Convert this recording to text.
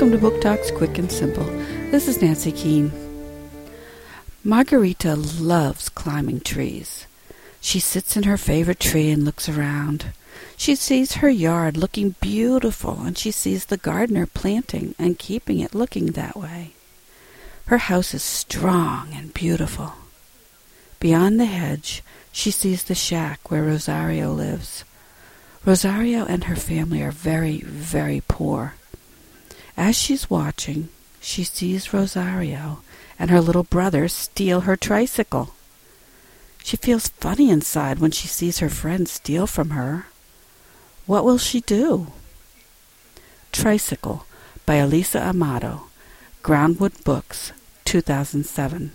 Welcome to Book Talks Quick and Simple. This is Nancy Keene. Margarita loves climbing trees. She sits in her favorite tree and looks around. She sees her yard looking beautiful, and she sees the gardener planting and keeping it looking that way. Her house is strong and beautiful. Beyond the hedge, she sees the shack where Rosario lives. Rosario and her family are very, very poor. As she's watching, she sees Rosario and her little brother steal her tricycle. She feels funny inside when she sees her friend steal from her. What will she do? Tricycle by Elisa Amado, Groundwood Books, 2007.